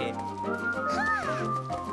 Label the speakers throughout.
Speaker 1: head.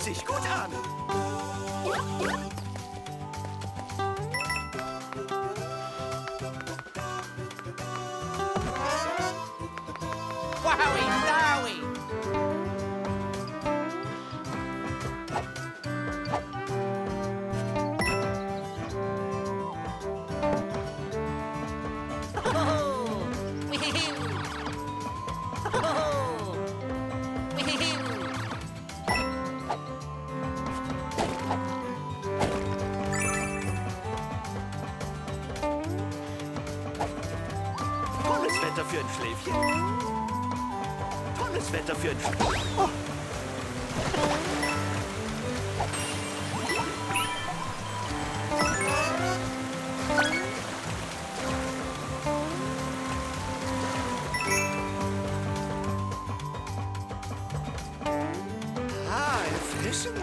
Speaker 1: Fühlt sich gut an. Tolles Wetter für ein... Oh. Ah, erfrischend.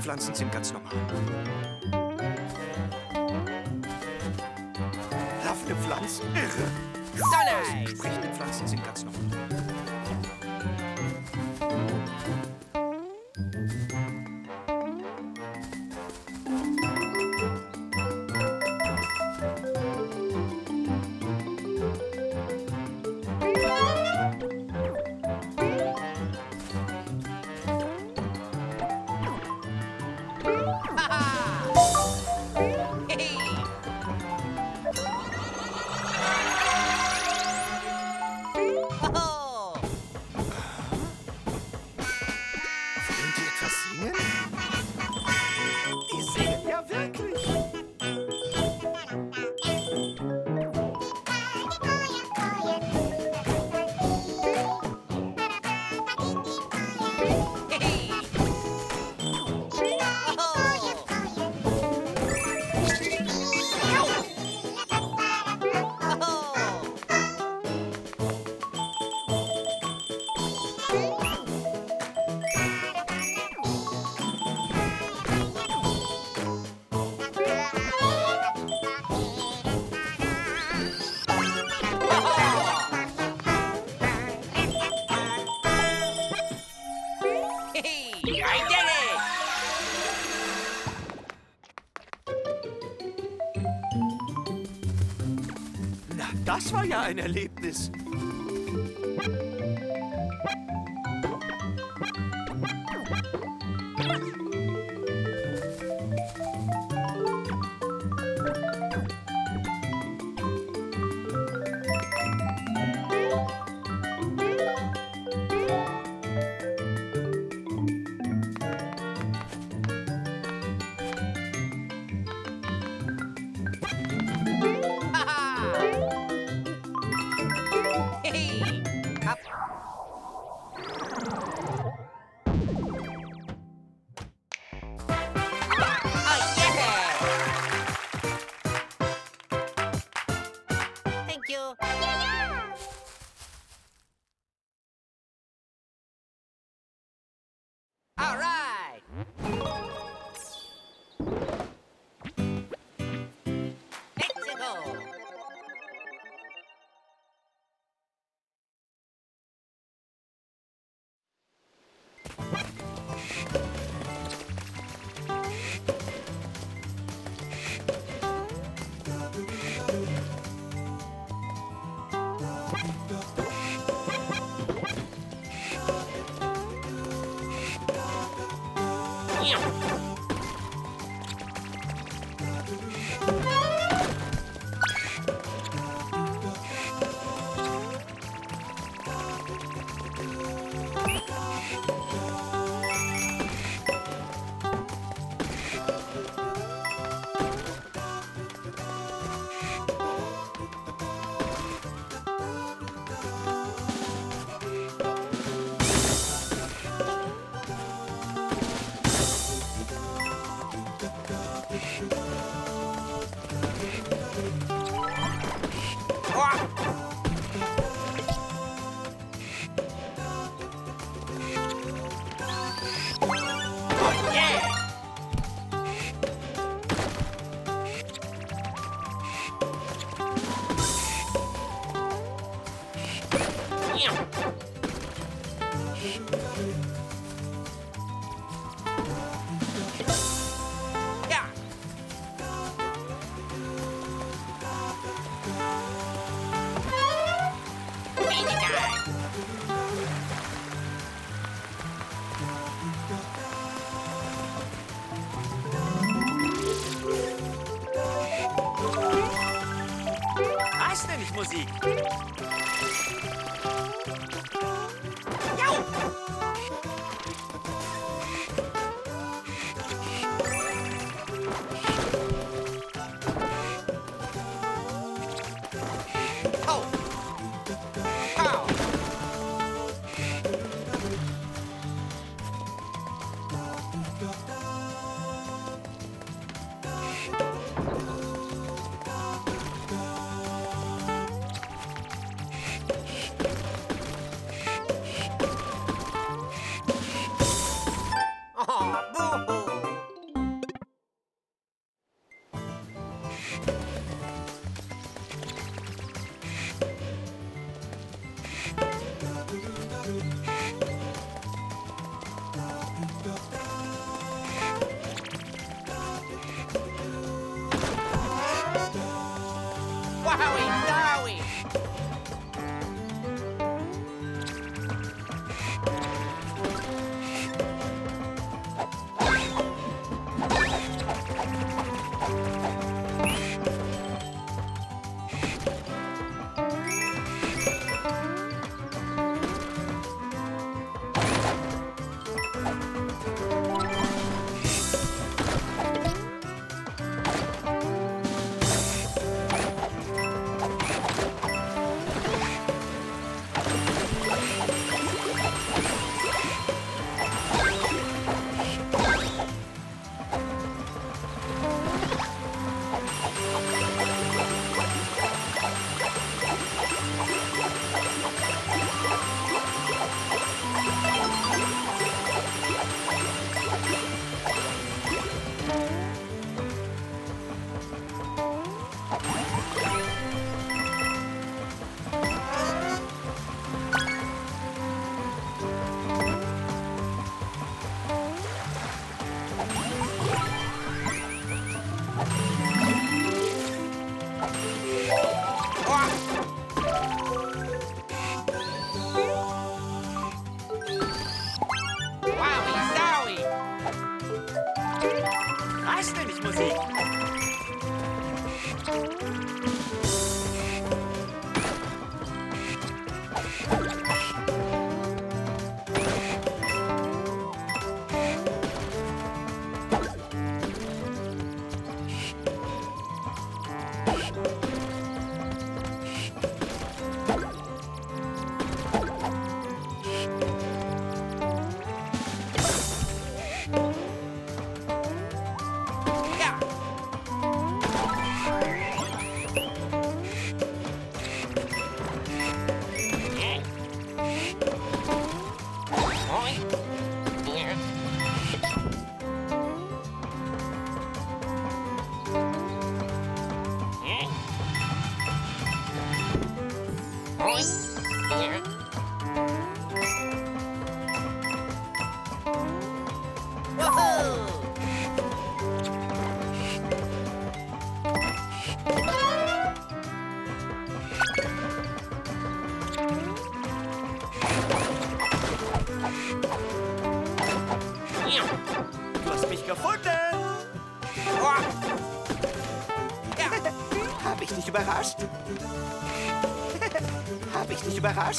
Speaker 1: Pflanzen sind ganz normal. Laufende Pflanzen? irre. Sprechende Pflanzen sind ganz normal. Das war ja ein Erlebnis.
Speaker 2: All right.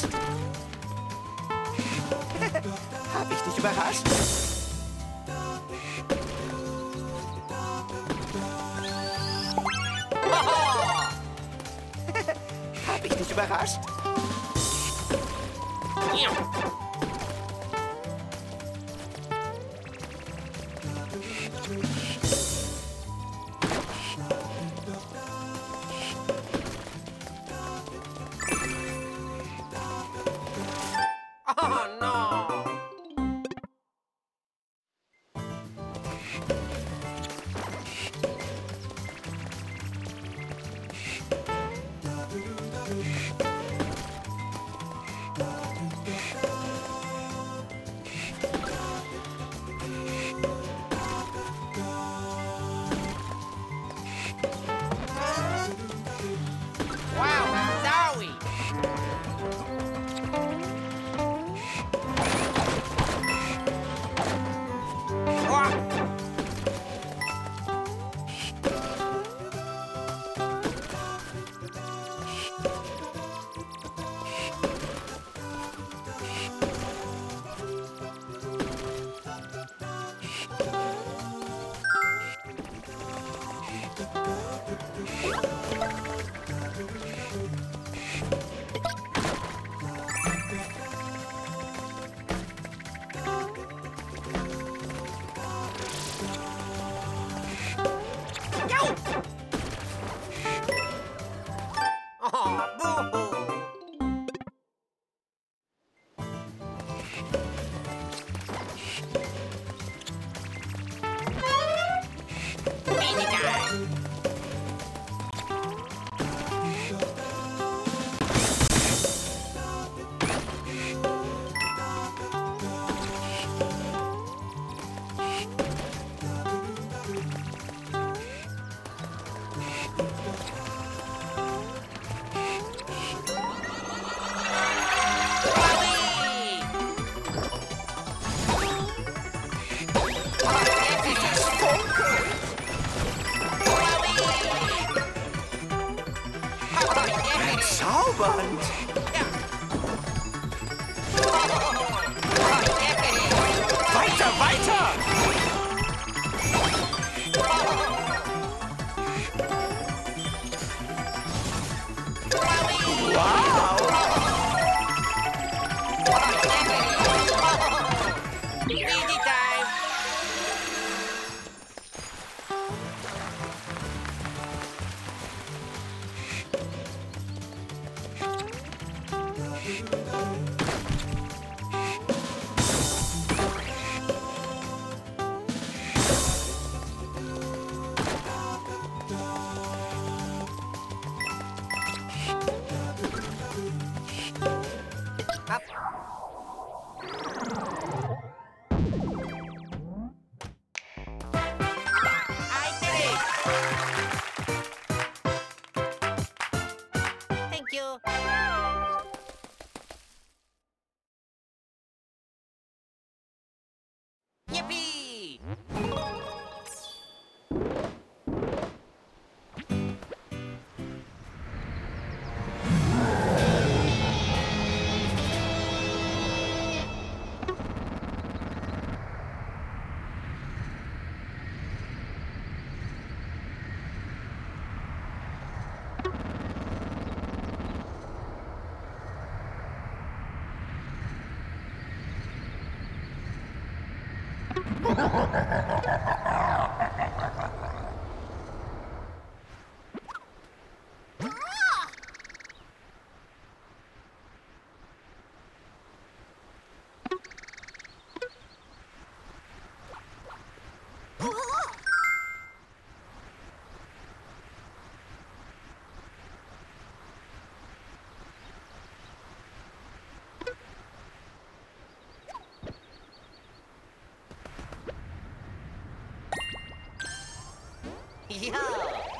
Speaker 2: that? Yo!